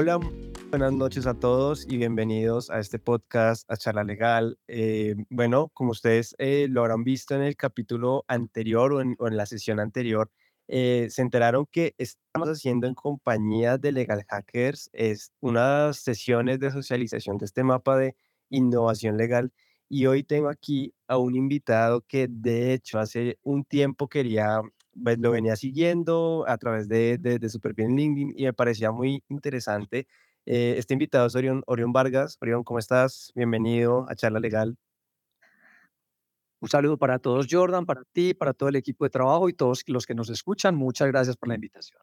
Hola, buenas noches a todos y bienvenidos a este podcast, a Charla Legal. Eh, bueno, como ustedes eh, lo habrán visto en el capítulo anterior o en, la sesión anterior, eh, se enteraron que estamos haciendo en compañía de Legal Hackers es unas sesiones de socialización de este mapa de innovación legal. Y hoy tengo aquí a un invitado que de hecho hace un tiempo quería lo venía siguiendo a través de, de, perfil en LinkedIn y me parecía muy interesante. Eh, este invitado es Orión, Orión Vargas. Orión, ¿cómo estás? Bienvenido a Charla Legal. Un saludo para todos, Jordan, para ti, para todo el equipo de trabajo y todos los que nos escuchan. Muchas gracias por la invitación.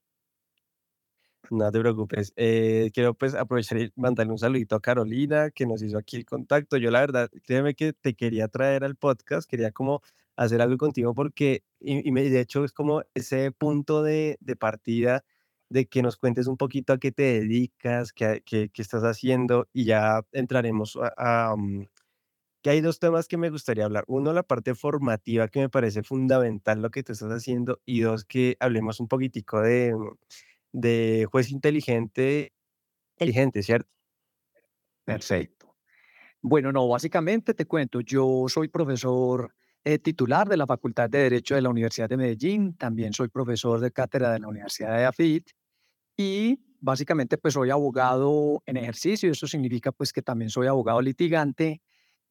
No te preocupes. Eh, quiero pues aprovechar y mandarle un saludito a Carolina que nos hizo aquí el contacto. Yo la verdad, créeme que te quería traer al podcast, quería como hacer algo contigo porque, y, me, de hecho es como ese punto de, de, partida de que nos cuentes un poquito a qué te dedicas, qué, qué, qué estás haciendo y ya entraremos a, mm, que hay dos temas que me gustaría hablar. Uno, la parte formativa que me parece fundamental lo que tú estás haciendo y dos, que hablemos un poquitico de, de juez inteligente, inteligente, ¿cierto? Perfecto. Bueno, no, básicamente te cuento, yo soy profesor eh, titular de la Facultad de Derecho de la Universidad de Medellín, también soy profesor de cátedra de la Universidad de AFIT y básicamente pues soy abogado en ejercicio, eso significa pues que también soy abogado litigante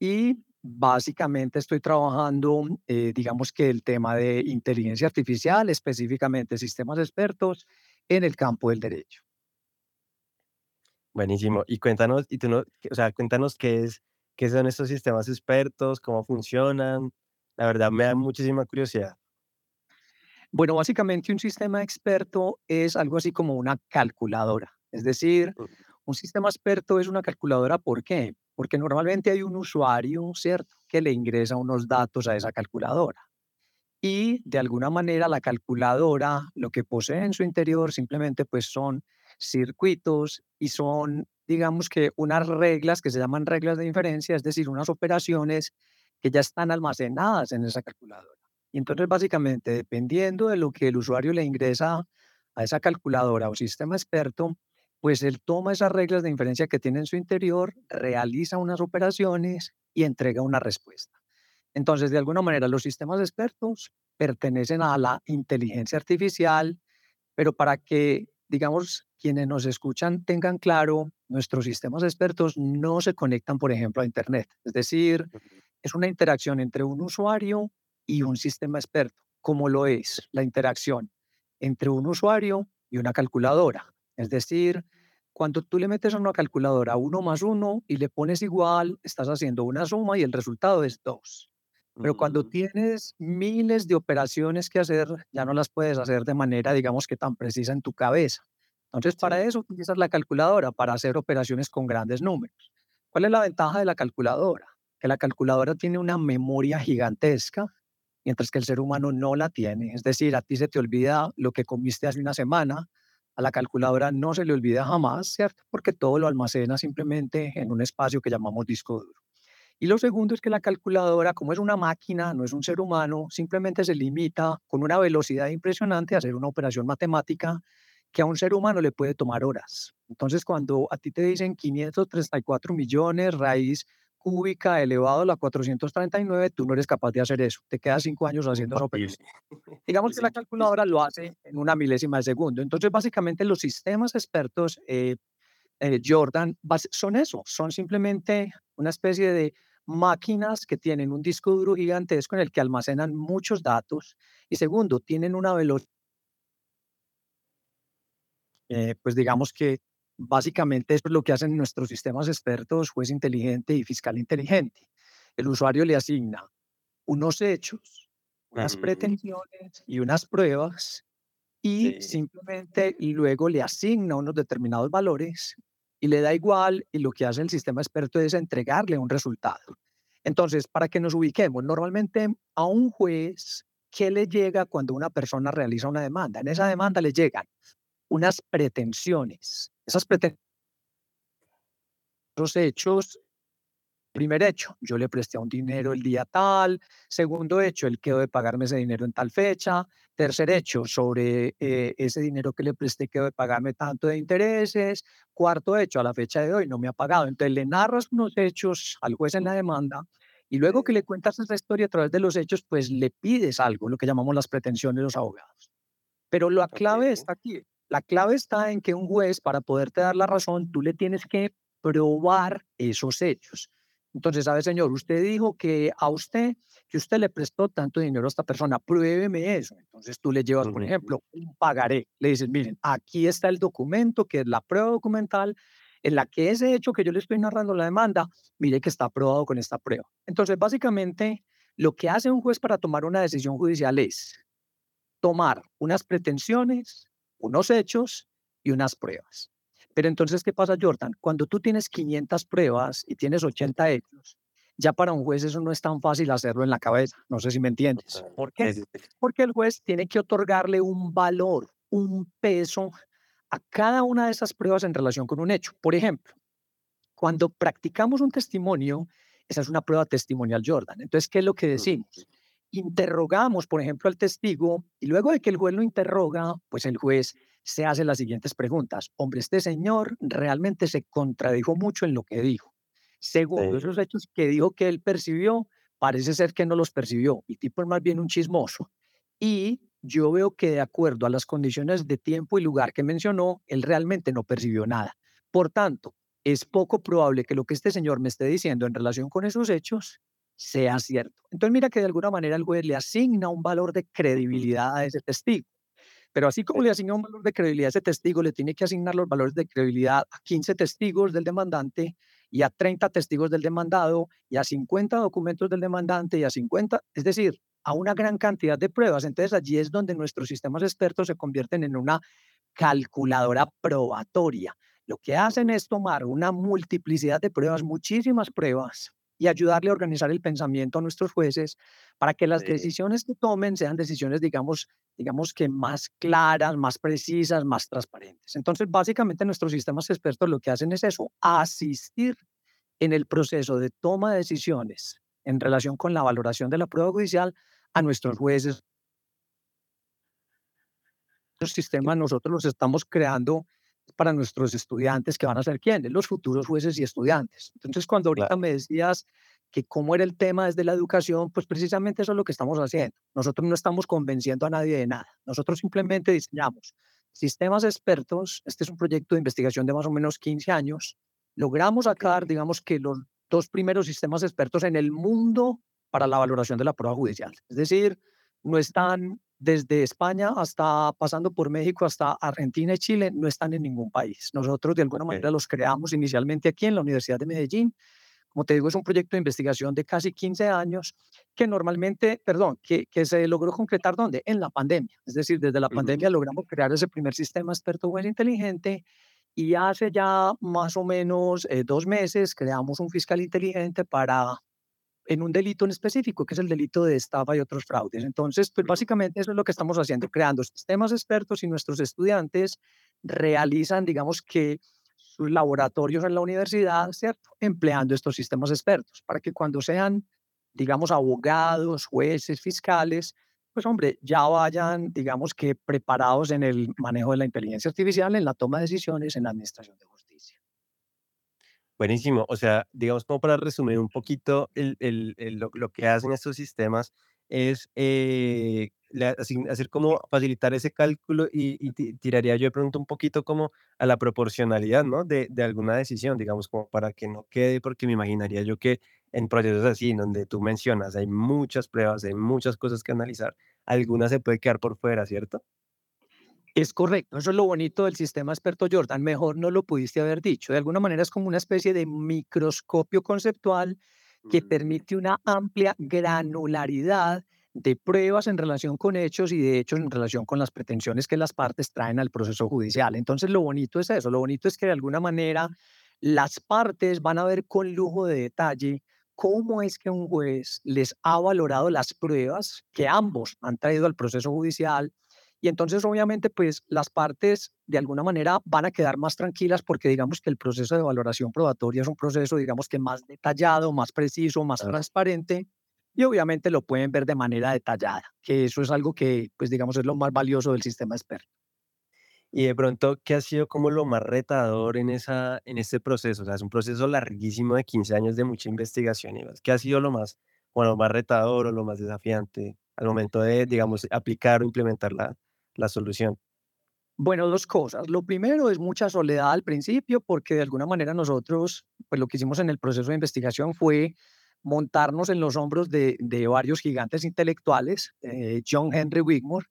y básicamente estoy trabajando, eh, digamos que el tema de inteligencia artificial, específicamente sistemas expertos en el campo del derecho. Buenísimo. Y cuéntanos, y tú no, o sea, cuéntanos qué es, qué son estos sistemas expertos, cómo funcionan, la verdad me da muchísima curiosidad. Bueno, básicamente un sistema experto es algo así como una calculadora. Es decir, un sistema experto es una calculadora, ¿por qué? Porque normalmente hay un usuario, ¿cierto?, que le ingresa unos datos a esa calculadora. Y de alguna manera la calculadora lo que posee en su interior simplemente pues son circuitos y son, digamos que unas reglas que se llaman reglas de inferencia, es decir, unas operaciones que ya están almacenadas en esa calculadora. Y entonces, básicamente, dependiendo de lo que el usuario le ingresa a esa calculadora o sistema experto, pues él toma esas reglas de inferencia que tiene en su interior, realiza unas operaciones y entrega una respuesta. Entonces, de alguna manera, los sistemas expertos pertenecen a la inteligencia artificial, pero para que, digamos, quienes nos escuchan tengan claro, nuestros sistemas expertos no se conectan, por ejemplo, a Internet. Es decir, es una interacción entre un usuario y un sistema experto, como lo es la interacción entre un usuario y una calculadora. Es decir, cuando tú le metes a una calculadora uno más uno y le pones igual, estás haciendo una suma y el resultado es dos. Pero cuando tienes miles de operaciones que hacer, ya no las puedes hacer de manera, digamos que tan precisa en tu cabeza. Entonces, para eso utilizas la calculadora, para hacer operaciones con grandes números. ¿Cuál es la ventaja de la calculadora? Que la calculadora tiene una memoria gigantesca, mientras que el ser humano no la tiene. Es decir, a ti se te olvida lo que comiste hace una semana, a la calculadora no se le olvida jamás, ¿cierto? Porque todo lo almacena simplemente en un espacio que llamamos disco duro. Y lo segundo es que la calculadora, como es una máquina, no es un ser humano, simplemente se limita con una velocidad impresionante a hacer una operación matemática que a un ser humano le puede tomar horas. Entonces, cuando a ti te dicen 534 millones raíz cúbica elevado a la 439, tú no eres capaz de hacer eso. Te quedas cinco años haciendo eso. Digamos que la calculadora lo hace en una milésima de segundo. Entonces, básicamente los sistemas expertos, eh, eh, Jordan, son eso, son simplemente una especie de máquinas que tienen un disco duro gigantesco en el que almacenan muchos datos y segundo, tienen una velocidad, eh, pues digamos que Básicamente eso es lo que hacen nuestros sistemas expertos, juez inteligente y fiscal inteligente. El usuario le asigna unos hechos, unas pretensiones y unas pruebas y simplemente luego le asigna unos determinados valores y le da igual y lo que hace el sistema experto es entregarle un resultado. Entonces, para que nos ubiquemos, normalmente a un juez, ¿qué le llega cuando una persona realiza una demanda? En esa demanda le llegan unas pretensiones esas pretensiones, los hechos Primer hecho, yo le presté un dinero el día tal. Segundo hecho, él quedó de pagarme ese dinero en tal fecha. Tercer hecho, sobre eh, ese dinero que le presté quedó de pagarme tanto de intereses. Cuarto hecho, a la fecha de hoy no me ha pagado. Entonces le narras unos hechos al juez en la demanda y luego que le cuentas esa historia a través de los hechos, pues le pides algo, lo que llamamos las pretensiones de los abogados. Pero la clave está aquí. La clave está en que un juez, para poderte dar la razón, tú le tienes que probar esos hechos. Entonces, ¿sabe, señor? Usted dijo que a usted, que usted le prestó tanto dinero a esta persona, pruébeme eso. Entonces tú le llevas, por ejemplo, un pagaré. Le dices, miren, aquí está el documento, que es la prueba documental, en la que ese hecho que yo le estoy narrando la demanda, mire que está aprobado con esta prueba. Entonces, básicamente, lo que hace un juez para tomar una decisión judicial es tomar unas pretensiones, unos hechos y unas pruebas. Pero entonces, ¿qué pasa, Jordan? Cuando tú tienes 500 pruebas y tienes 80 hechos, ya para un juez eso no es tan fácil hacerlo en la cabeza. No sé si me entiendes. ¿Por qué? Porque el juez tiene que otorgarle un valor, un peso a cada una de esas pruebas en relación con un hecho. Por ejemplo, cuando practicamos un testimonio, esa es una prueba testimonial, Jordan. Entonces, ¿qué es lo que decimos? Interrogamos, por ejemplo, al testigo y luego de que el juez lo interroga, pues el juez se hace las siguientes preguntas. Hombre, este señor realmente se contradijo mucho en lo que dijo. Según esos hechos que dijo que él percibió, parece ser que no los percibió. El tipo es más bien un chismoso. Y yo veo que de acuerdo a las condiciones de tiempo y lugar que mencionó, él realmente no percibió nada. Por tanto, es poco probable que lo que este señor me esté diciendo en relación con esos hechos sea cierto. Entonces mira que de alguna manera el juez le asigna un valor de credibilidad a ese testigo. Pero así como le asigna un valor de credibilidad a ese testigo, le tiene que asignar los valores de credibilidad a 15 testigos del demandante y a 30 testigos del demandado y a 50 documentos del demandante y a 50, es decir, a una gran cantidad de pruebas. Entonces allí es donde nuestros sistemas expertos se convierten en una calculadora probatoria. Lo que hacen es tomar una multiplicidad de pruebas, muchísimas pruebas, y ayudarle a organizar el pensamiento a nuestros jueces para que las decisiones que tomen sean decisiones, digamos, digamos que más claras, más precisas, más transparentes. Entonces, básicamente nuestros sistemas expertos lo que hacen es eso, asistir en el proceso de toma de decisiones en relación con la valoración de la prueba judicial a nuestros jueces. Los sistemas nosotros los estamos creando para nuestros estudiantes que van a ser quiénes, los futuros jueces y estudiantes. Entonces, cuando ahorita me decías que cómo era el tema desde la educación, pues precisamente eso es lo que estamos haciendo. Nosotros no estamos convenciendo a nadie de nada. Nosotros simplemente diseñamos sistemas expertos. Este es un proyecto de investigación de más o menos 15 años. Logramos sacar, digamos que los dos primeros sistemas expertos en el mundo para la valoración de la prueba judicial. Es decir, no están desde España hasta pasando por México hasta Argentina y Chile, no están en ningún país. Nosotros de alguna manera los creamos inicialmente aquí en la Universidad de Medellín. Como te digo, es un proyecto de investigación de casi 15 años que normalmente, perdón, que, que se logró concretar ¿dónde? En la pandemia. Es decir, desde la pandemia logramos crear ese primer sistema experto web inteligente y hace ya más o menos eh, dos meses creamos un fiscal inteligente para en un delito en específico, que es el delito de estafa y otros fraudes. Entonces, pues básicamente eso es lo que estamos haciendo, creando sistemas expertos y nuestros estudiantes realizan, digamos que sus laboratorios en la universidad, ¿cierto? Empleando estos sistemas expertos para que cuando sean, digamos, abogados, jueces, fiscales, pues hombre, ya vayan, digamos que preparados en el manejo de la inteligencia artificial, en la toma de decisiones, en la administración de justicia. Buenísimo. O sea, digamos, como para resumir un poquito, el, el- el- lo, lo que hacen estos sistemas es eh, la- hacer como facilitar ese cálculo y, y ti- tiraría yo de pronto un poquito como a la proporcionalidad, ¿no? De, de alguna decisión, digamos, como para que no quede, porque me imaginaría yo que en procesos así, en donde tú mencionas, hay muchas pruebas, hay muchas cosas que analizar, alguna se puede quedar por fuera, ¿cierto? Es correcto, eso es lo bonito del sistema experto Jordan, mejor no lo pudiste haber dicho. De alguna manera es como una especie de microscopio conceptual que Mm, permite una amplia granularidad de pruebas en relación con hechos y de hechos en relación con las pretensiones que las partes traen al proceso judicial. Entonces, lo bonito es eso, lo bonito es que de alguna manera las partes van a ver con lujo de detalle cómo es que un juez les ha valorado las pruebas que ambos han traído al proceso judicial Y entonces, obviamente, pues las partes de alguna manera van a quedar más tranquilas porque digamos que el proceso de valoración probatoria es un proceso, digamos que más detallado, más preciso, más transparente y obviamente lo pueden ver de manera detallada, que eso es algo que, pues digamos, es lo más valioso del sistema experto. Y de pronto, ¿qué ha sido como lo más retador en, esa, en este proceso? O sea, es un proceso larguísimo de 15 años de mucha investigación y más. ¿Qué ha sido lo más, bueno, lo más retador o lo más desafiante al momento de, digamos, aplicar o implementar la, la solución? Bueno, dos cosas. Lo primero es mucha soledad al principio, porque de alguna manera nosotros, pues lo que hicimos en el proceso de investigación fue montarnos en los hombros de, de varios gigantes intelectuales, eh, John Henry Wigmore,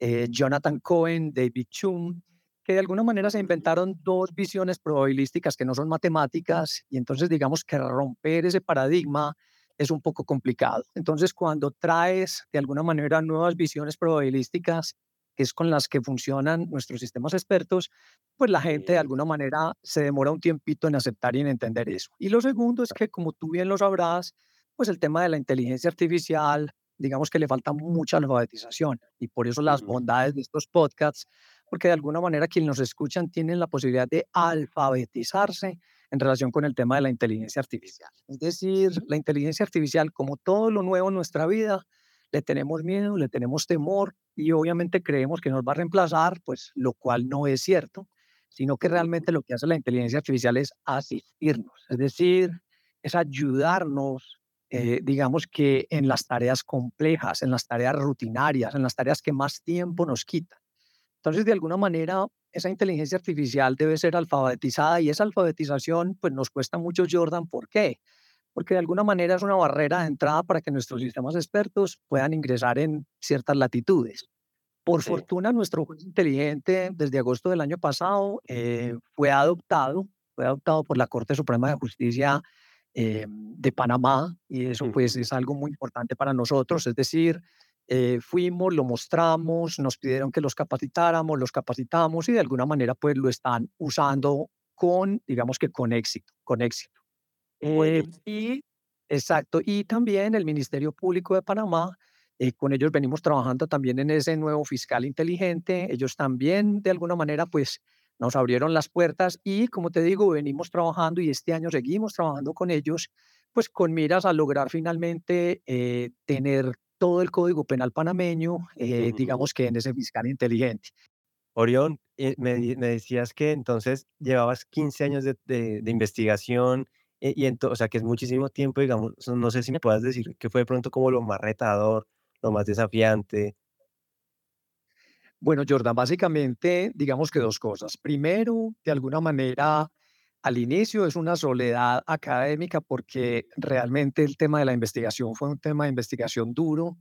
eh, Jonathan Cohen, David Chung, que de alguna manera se inventaron dos visiones probabilísticas que no son matemáticas y entonces digamos que romper ese paradigma es un poco complicado. Entonces cuando traes de alguna manera nuevas visiones probabilísticas, que es con las que funcionan nuestros sistemas expertos, pues la gente de alguna manera se demora un tiempito en aceptar y en entender eso. Y lo segundo es que, como tú bien lo sabrás, pues el tema de la inteligencia artificial, digamos que le falta mucha alfabetización y por eso las bondades de estos podcasts, porque de alguna manera quienes nos escuchan tienen la posibilidad de alfabetizarse en relación con el tema de la inteligencia artificial. Es decir, la inteligencia artificial, como todo lo nuevo en nuestra vida, le tenemos miedo, le tenemos temor y obviamente creemos que nos va a reemplazar, pues lo cual no es cierto, sino que realmente lo que hace la inteligencia artificial es asistirnos, es decir, es ayudarnos, eh, digamos que en las tareas complejas, en las tareas rutinarias, en las tareas que más tiempo nos quitan. Entonces, de alguna manera, esa inteligencia artificial debe ser alfabetizada y esa alfabetización, pues nos cuesta mucho, Jordan. ¿Por qué? Porque de alguna manera es una barrera de entrada para que nuestros sistemas expertos puedan ingresar en ciertas latitudes. Por Sí. fortuna, nuestro juez inteligente desde agosto del año pasado eh, fue adoptado, fue adoptado por la Corte Suprema de Justicia eh, de Panamá y eso pues Ujú. es algo muy importante para nosotros, es decir, eh, fuimos, lo mostramos, nos pidieron que los capacitáramos, los capacitamos y de alguna manera pues lo están usando con, digamos que con éxito, con éxito. Eh, Buenísimo. y exacto, y también el Ministerio Público de Panamá, eh, con ellos venimos trabajando también en ese nuevo fiscal inteligente. Ellos también, de alguna manera, pues nos abrieron las puertas y, como te digo, venimos trabajando y este año seguimos trabajando con ellos, pues con miras a lograr finalmente eh, tener todo el Código Penal panameño, eh, digamos que en ese fiscal inteligente. Orión, me, decías que entonces llevabas 15 años de, de- de investigación, eh, y ento- o sea que es muchísimo tiempo, digamos, no sé si me puedas decir qué fue de pronto como lo más retador, lo más desafiante. Bueno, Jordan, básicamente, digamos que dos cosas. Primero, de alguna manera, al inicio es una soledad académica porque realmente el tema de la investigación fue un tema de investigación duro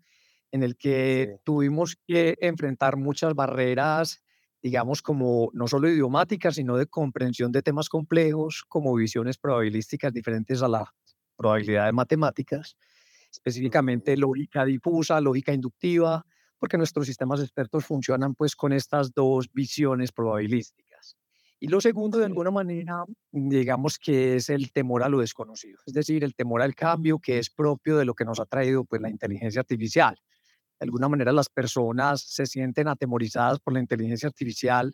en el que Sí. tuvimos que enfrentar muchas barreras, digamos, como no solo idiomáticas, sino de comprensión de temas complejos, como visiones probabilísticas diferentes a las probabilidades matemáticas, específicamente lógica difusa, lógica inductiva, porque nuestros sistemas expertos funcionan pues con estas dos visiones probabilísticas. Y lo segundo, de alguna manera, digamos que es el temor a lo desconocido, es decir, el temor al cambio que es propio de lo que nos ha traído pues la inteligencia artificial. De alguna manera las personas se sienten atemorizadas por la inteligencia artificial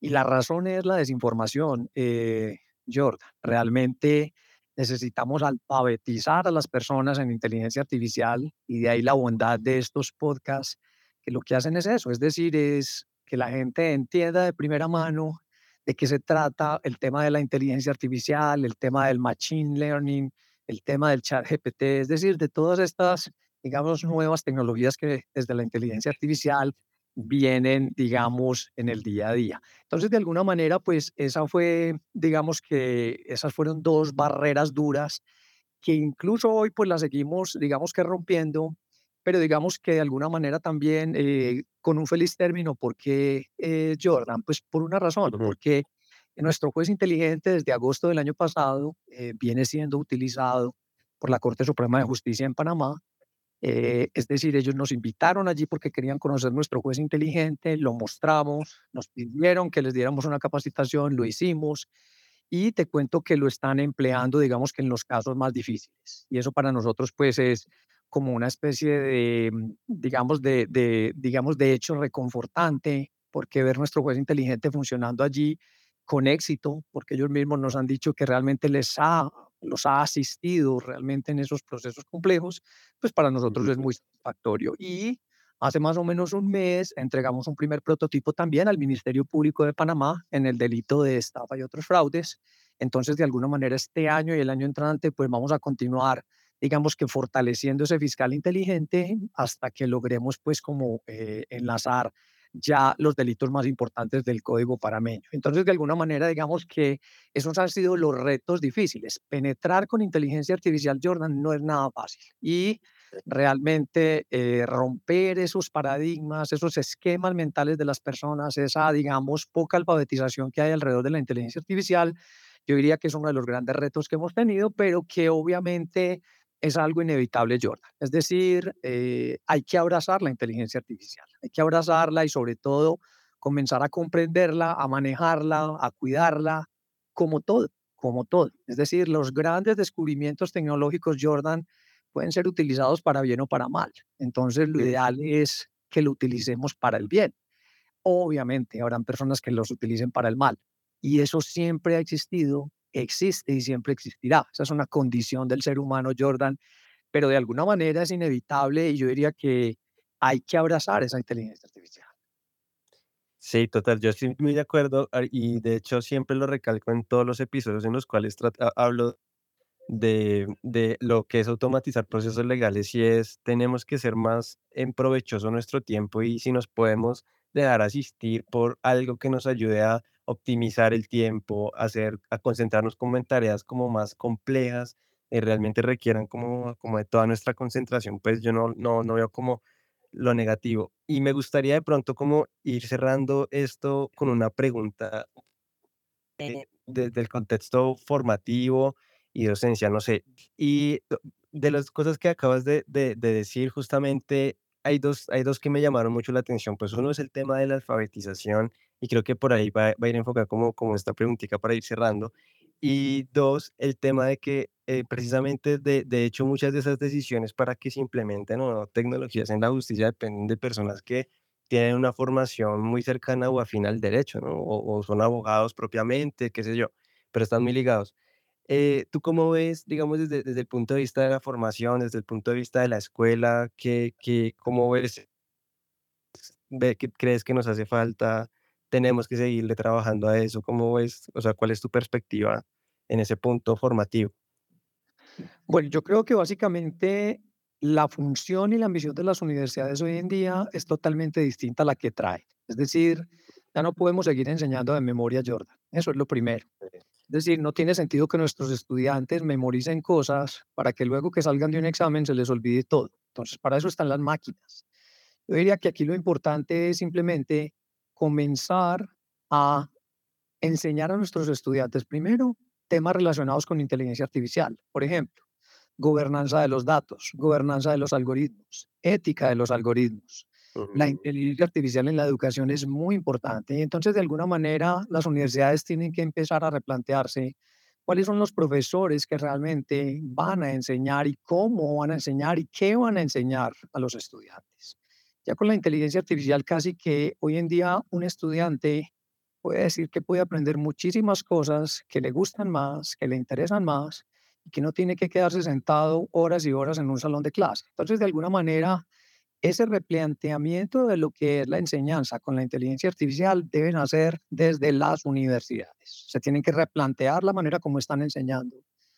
y la razón es la desinformación, eh, Jordan. Realmente necesitamos alfabetizar a las personas en inteligencia artificial y de ahí la bondad de estos podcasts, que lo que hacen es eso, es decir, es que la gente entienda de primera mano de qué se trata el tema de la inteligencia artificial, el tema del machine learning, el tema del chat GPT, es decir, de todas estas, digamos, nuevas tecnologías que desde la inteligencia artificial vienen, digamos, en el día a día. Entonces, de alguna manera, pues esa fue, digamos que esas fueron dos barreras duras que incluso hoy pues las seguimos, digamos que rompiendo, pero digamos que de alguna manera también eh, con un feliz término, porque eh, Jordan, pues por una razón, porque nuestro juez inteligente desde agosto del año pasado eh, viene siendo utilizado por la Corte Suprema de Justicia en Panamá eh, es decir, ellos nos invitaron allí porque querían conocer nuestro juez inteligente, lo mostramos, nos pidieron que les diéramos una capacitación, lo hicimos y te cuento que lo están empleando, digamos que en los casos más difíciles. Y eso para nosotros pues es como una especie de, mm, digamos, de, de, digamos, de hecho reconfortante, porque ver nuestro juez inteligente funcionando allí con éxito, porque ellos mismos nos han dicho que realmente les ha, los ha asistido realmente en esos procesos complejos, pues para nosotros es muy satisfactorio. Y hace más o menos un mes entregamos un primer prototipo también al Ministerio Público de Panamá en el delito de estafa y otros fraudes. Entonces, de alguna manera, este año y el año entrante, pues vamos a continuar digamos que fortaleciendo ese fiscal inteligente hasta que logremos pues como eh, enlazar ya los delitos más importantes del código parameño. Entonces, de alguna manera, digamos que esos han sido los retos difíciles. Penetrar con inteligencia artificial, Jordan, no es nada fácil. Y realmente eh, romper esos paradigmas, esos esquemas mentales de las personas, esa, digamos, poca alfabetización que hay alrededor de la inteligencia artificial, yo diría que es uno de los grandes retos que hemos tenido, pero que obviamente es algo inevitable, Jordan. Es decir, eh, hay que abrazar la inteligencia artificial, hay que abrazarla y sobre todo comenzar a comprenderla, a manejarla, a cuidarla, como todo, como todo. Es decir, los grandes descubrimientos tecnológicos, Jordan, pueden ser utilizados para bien o para mal. Entonces, lo ideal es que lo utilicemos para el bien. Obviamente, habrán personas que los utilicen para el mal. Y eso siempre ha existido existe y siempre existirá. Esa es una condición del ser humano, Jordan, pero de alguna manera es inevitable y yo diría que hay que abrazar esa inteligencia artificial. Sí, total, yo estoy muy de acuerdo ah, y de hecho siempre lo recalco en todos los episodios en los cuales hablo de, de lo que es automatizar procesos legales y es, tenemos que ser más en provechoso nuestro tiempo y si nos podemos dejar asistir por algo que nos ayude a optimizar el tiempo, hacer, a concentrarnos como en tareas como más complejas y realmente requieran como, como de toda nuestra concentración, pues yo no, no, no veo como lo negativo. Y me gustaría de pronto como ir cerrando esto con una pregunta eh, desde el contexto formativo y docencia, no sé. Y de las cosas que acabas de, de- de decir, justamente hay dos, hay dos que me llamaron mucho la atención. Pues uno es el tema de la alfabetización y creo que por ahí va, va a ir enfocada como, como esta preguntita para ir cerrando. Y dos, el tema de que eh, precisamente, de, de hecho, muchas de esas decisiones para que se implementen o no tecnologías en la justicia dependen de personas que tienen una formación muy cercana o afín al derecho, ¿no? O, o son abogados propiamente, qué sé yo, pero están muy ligados. Eh, ¿tú cómo ves, digamos, desde, desde el punto de vista de la formación, desde el punto de vista de la escuela, qué, qué, cómo ves, ve, qué crees que nos hace falta? ¿Tenemos que seguirle trabajando a eso? ¿Cómo ves, o sea, cuál es tu perspectiva en ese punto formativo? Bueno, yo creo que básicamente la función y la ambición de las universidades hoy en día es totalmente distinta a la que trae. Es decir, ya no podemos seguir enseñando de memoria, Jordan. Eso es lo primero. Es decir, no tiene sentido que nuestros estudiantes memoricen cosas para que luego que salgan de un examen se les olvide todo. Entonces, para eso están las máquinas. Yo diría que aquí lo importante es simplemente comenzar a enseñar a nuestros estudiantes, primero, temas relacionados con inteligencia artificial. Por ejemplo, gobernanza de los datos, gobernanza de los algoritmos, ética de los algoritmos. La inteligencia artificial en la educación es muy importante y entonces de alguna manera las universidades tienen que empezar a replantearse cuáles son los profesores que realmente van a enseñar y cómo van a enseñar y qué van a enseñar a los estudiantes. Ya con la inteligencia artificial casi que hoy en día un estudiante puede decir que puede aprender muchísimas cosas que le gustan más, que le interesan más y que no tiene que quedarse sentado horas y horas en un salón de clase. Entonces, de alguna manera, ese replanteamiento de lo que es la enseñanza con la inteligencia artificial deben hacer desde las universidades. Se tienen que replantear la manera como están enseñando.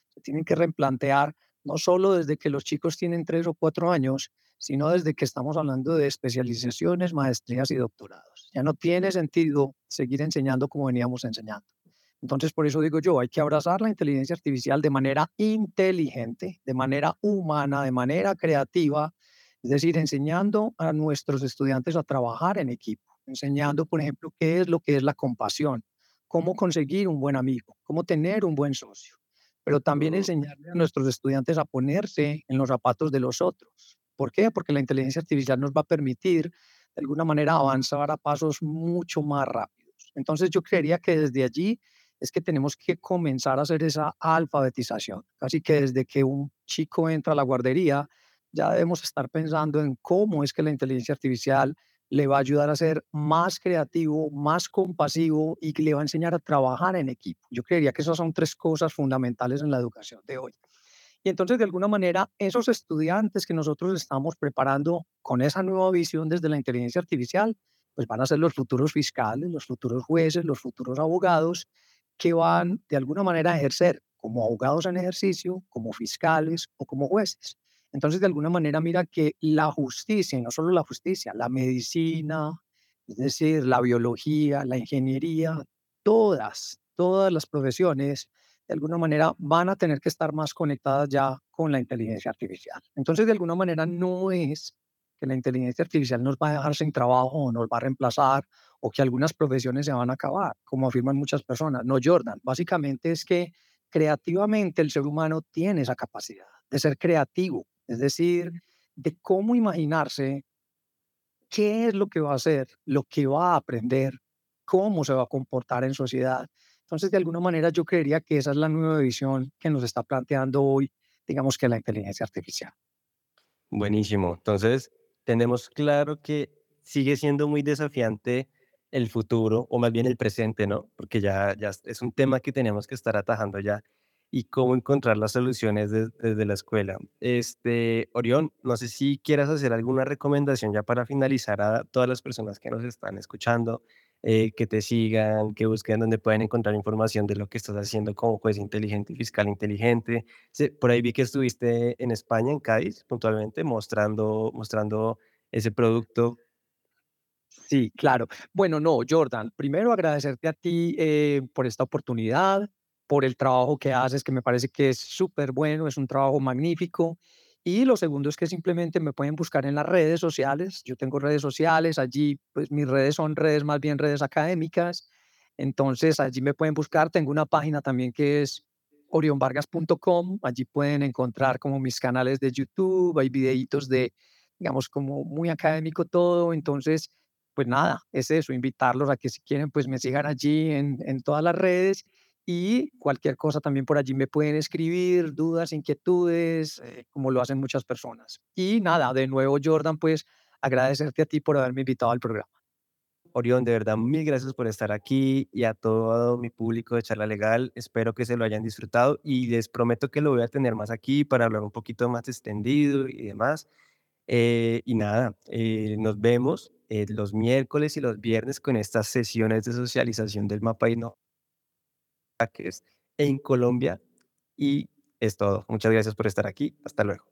Se tienen que replantear no solo desde que los chicos tienen tres o cuatro años, sino desde que estamos hablando de especializaciones, maestrías y doctorados. Ya no tiene sentido seguir enseñando como veníamos enseñando. Entonces, por eso digo yo, hay que abrazar la inteligencia artificial de manera inteligente, de manera humana, de manera creativa, es decir, enseñando a nuestros estudiantes a trabajar en equipo, enseñando, por ejemplo, qué es lo que es la compasión, cómo conseguir un buen amigo, cómo tener un buen socio, pero también enseñarle a nuestros estudiantes a ponerse en los zapatos de los otros. ¿Por qué? Porque la inteligencia artificial nos va a permitir, de alguna manera, avanzar a pasos mucho más rápidos. Entonces, yo creería que desde allí es que tenemos que comenzar a hacer esa alfabetización, casi que desde que un chico entra a la guardería, ya debemos estar pensando en cómo es que la inteligencia artificial le va a ayudar a ser más creativo, más compasivo y que le va a enseñar a trabajar en equipo. Yo creería que esas son tres cosas fundamentales en la educación de hoy. Y entonces, de alguna manera, esos estudiantes que nosotros estamos preparando con esa nueva visión desde la inteligencia artificial, pues van a ser los futuros fiscales, los futuros jueces, los futuros abogados que van de alguna manera a ejercer como abogados en ejercicio, como fiscales o como jueces. Entonces, de alguna manera, mira que la justicia, y no solo la justicia, la medicina, es decir, la biología, la ingeniería, todas, todas las profesiones, de alguna manera, van a tener que estar más conectadas ya con la inteligencia artificial. Entonces, de alguna manera, no es que la inteligencia artificial nos va a dejar sin trabajo o nos va a reemplazar o que algunas profesiones se van a acabar, como afirman muchas personas. No, Jordan, básicamente es que creativamente el ser humano tiene esa capacidad de ser creativo, es decir, de cómo imaginarse qué es lo que va a hacer, lo que va a aprender, cómo se va a comportar en sociedad. Entonces, de alguna manera, yo creería que esa es la nueva visión que nos está planteando hoy, digamos que la inteligencia artificial. Buenísimo. Entonces, tenemos claro que sigue siendo muy desafiante el futuro, o más bien el presente, ¿no? Porque ya, ya es un tema que tenemos que estar atajando ya y cómo encontrar las soluciones desde la escuela. Este, Orión, no sé si quieras hacer alguna recomendación ya para finalizar a todas las personas que nos están escuchando, eh, que te sigan, que busquen donde pueden encontrar información de lo que estás haciendo como juez inteligente y fiscal inteligente. Sí, por ahí vi que estuviste en España, en Cádiz, puntualmente, mostrando, mostrando ese producto. Sí, claro. Bueno, no, Jordan, primero agradecerte a ti eh, por esta oportunidad por el trabajo que haces, que me parece que es súper bueno, es un trabajo magnífico. Y lo segundo es que simplemente me pueden buscar en las redes sociales. Yo tengo redes sociales, allí pues mis redes son redes más bien redes académicas. Entonces allí me pueden buscar. Tengo una página también que es orionvargas.com. Allí pueden encontrar como mis canales de YouTube, hay videitos de, digamos, como muy académico todo. Entonces, pues nada, es eso, invitarlos a que si quieren, pues me sigan allí en, en todas las redes y cualquier cosa también por allí me pueden escribir, dudas, inquietudes, eh, como lo hacen muchas personas. Y nada, de nuevo, Jordan, pues agradecerte a ti por haberme invitado al programa. Orión, de verdad, mil gracias por estar aquí y a todo mi público de Charla Legal. Espero que se lo hayan disfrutado y les prometo que lo voy a tener más aquí para hablar un poquito más extendido y demás. Eh, y nada, eh, nos vemos los miércoles y los viernes con estas sesiones de socialización del mapa y no que es en Colombia. Y es todo. Muchas gracias por estar aquí. Hasta luego.